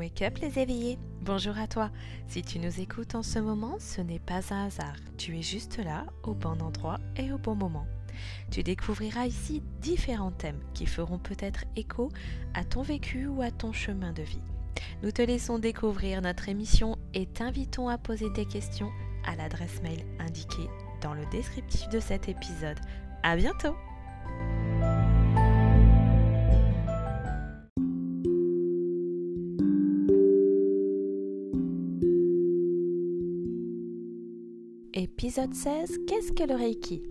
Wake up les éveillés Bonjour à toi Si tu nous écoutes en ce moment, ce n'est pas un hasard. Tu es juste là, au bon endroit et au bon moment. Tu découvriras ici différents thèmes qui feront peut-être écho à ton vécu ou à ton chemin de vie. Nous te laissons découvrir notre émission et t'invitons à poser tes questions à l'adresse mail indiquée dans le descriptif de cet épisode. À bientôt Épisode 16 Qu'est-ce que le Reiki?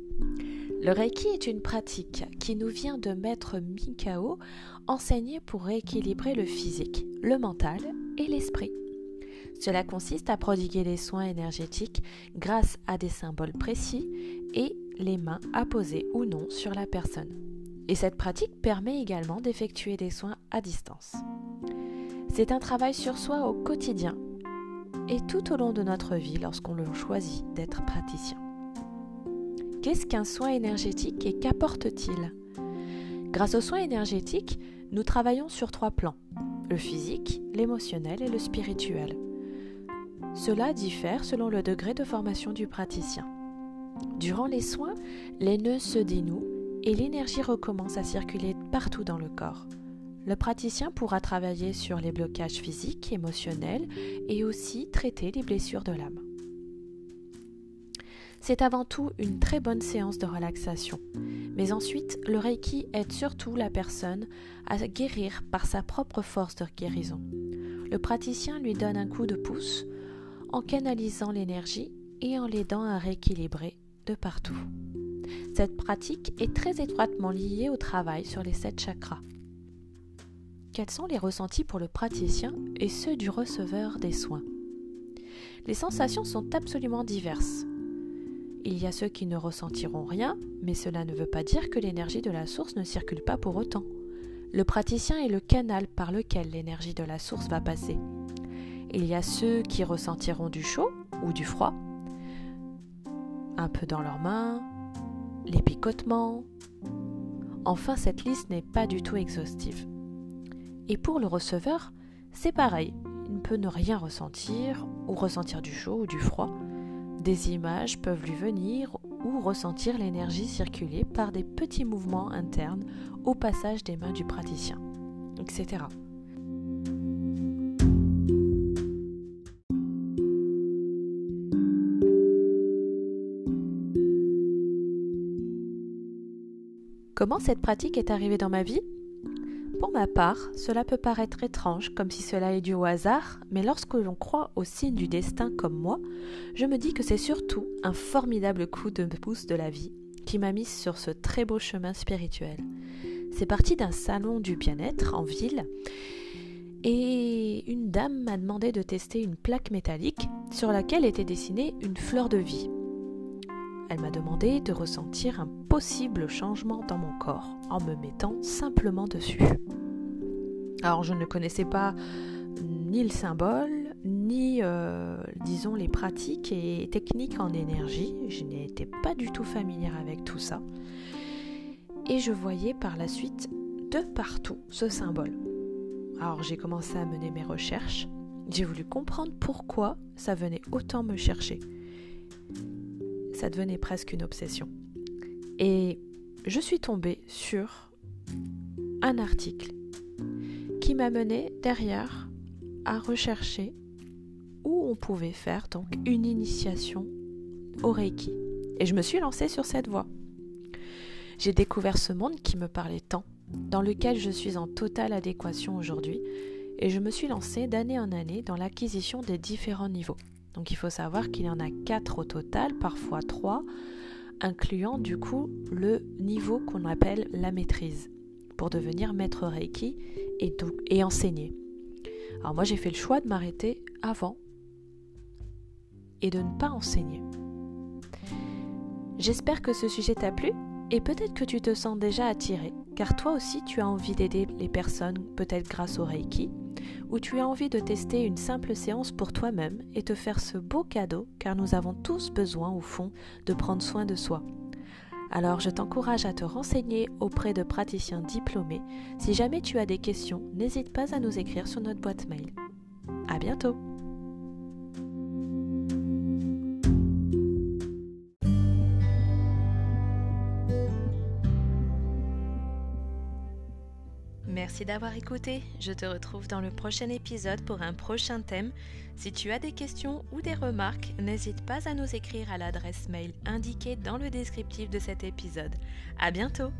Le Reiki est une pratique qui nous vient de maître Mikao, enseigné pour rééquilibrer le physique, le mental et l'esprit. Cela consiste à prodiguer des soins énergétiques grâce à des symboles précis et les mains apposées ou non sur la personne. Et cette pratique permet également d'effectuer des soins à distance. C'est un travail sur soi au quotidien et tout au long de notre vie lorsqu'on le choisit d'être praticien. Qu'est-ce qu'un soin énergétique et qu'apporte-t-il? Grâce aux soins énergétiques, nous travaillons sur trois plans, le physique, l'émotionnel et le spirituel. Cela diffère selon le degré de formation du praticien. Durant les soins, les nœuds se dénouent et l'énergie recommence à circuler partout dans le corps. Le praticien pourra travailler sur les blocages physiques, émotionnels et aussi traiter les blessures de l'âme. C'est avant tout une très bonne séance de relaxation. Mais ensuite, le Reiki aide surtout la personne à guérir par sa propre force de guérison. Le praticien lui donne un coup de pouce en canalisant l'énergie et en l'aidant à rééquilibrer de partout. Cette pratique est très étroitement liée au travail sur les sept chakras quels sont les ressentis pour le praticien et ceux du receveur des soins? Les sensations sont absolument diverses. Il y a ceux qui ne ressentiront rien, mais cela ne veut pas dire que l'énergie de la source ne circule pas pour autant. Le praticien est le canal par lequel l'énergie de la source va passer. Il y a ceux qui ressentiront du chaud ou du froid, un peu dans leurs mains, les picotements. Enfin, cette liste n'est pas du tout exhaustive. Et pour le receveur, c'est pareil. Il peut ne rien ressentir, ou ressentir du chaud ou du froid. Des images peuvent lui venir ou ressentir l'énergie circuler par des petits mouvements internes au passage des mains du praticien, etc. Comment cette pratique est arrivée dans ma vie? Pour ma part, cela peut paraître étrange, comme si cela est dû au hasard, mais lorsque l'on croit au signe du destin comme moi, je me dis que c'est surtout un formidable coup de pouce de la vie qui m'a mise sur ce très beau chemin spirituel. C'est parti d'un salon du bien-être en ville et une dame m'a demandé de tester une plaque métallique sur laquelle était dessinée une fleur de vie. Elle m'a demandé de ressentir un possible changement dans mon corps en me mettant simplement dessus. Alors je ne connaissais pas ni le symbole, ni, euh, disons, les pratiques et techniques en énergie. Je n'étais pas du tout familière avec tout ça. Et je voyais par la suite de partout ce symbole. Alors j'ai commencé à mener mes recherches. J'ai voulu comprendre pourquoi ça venait autant me chercher ça devenait presque une obsession. Et je suis tombée sur un article qui m'a mené derrière à rechercher où on pouvait faire donc une initiation au Reiki. Et je me suis lancée sur cette voie. J'ai découvert ce monde qui me parlait tant, dans lequel je suis en totale adéquation aujourd'hui, et je me suis lancée d'année en année dans l'acquisition des différents niveaux. Donc il faut savoir qu'il y en a quatre au total, parfois trois, incluant du coup le niveau qu'on appelle la maîtrise pour devenir maître Reiki et, et enseigner. Alors moi j'ai fait le choix de m'arrêter avant et de ne pas enseigner. J'espère que ce sujet t'a plu et peut-être que tu te sens déjà attiré, car toi aussi tu as envie d'aider les personnes, peut-être grâce au Reiki, ou tu as envie de tester une simple séance pour toi-même et te faire ce beau cadeau, car nous avons tous besoin au fond de prendre soin de soi. Alors je t'encourage à te renseigner auprès de praticiens diplômés. Si jamais tu as des questions, n'hésite pas à nous écrire sur notre boîte mail. À bientôt Merci d'avoir écouté. Je te retrouve dans le prochain épisode pour un prochain thème. Si tu as des questions ou des remarques, n'hésite pas à nous écrire à l'adresse mail indiquée dans le descriptif de cet épisode. À bientôt!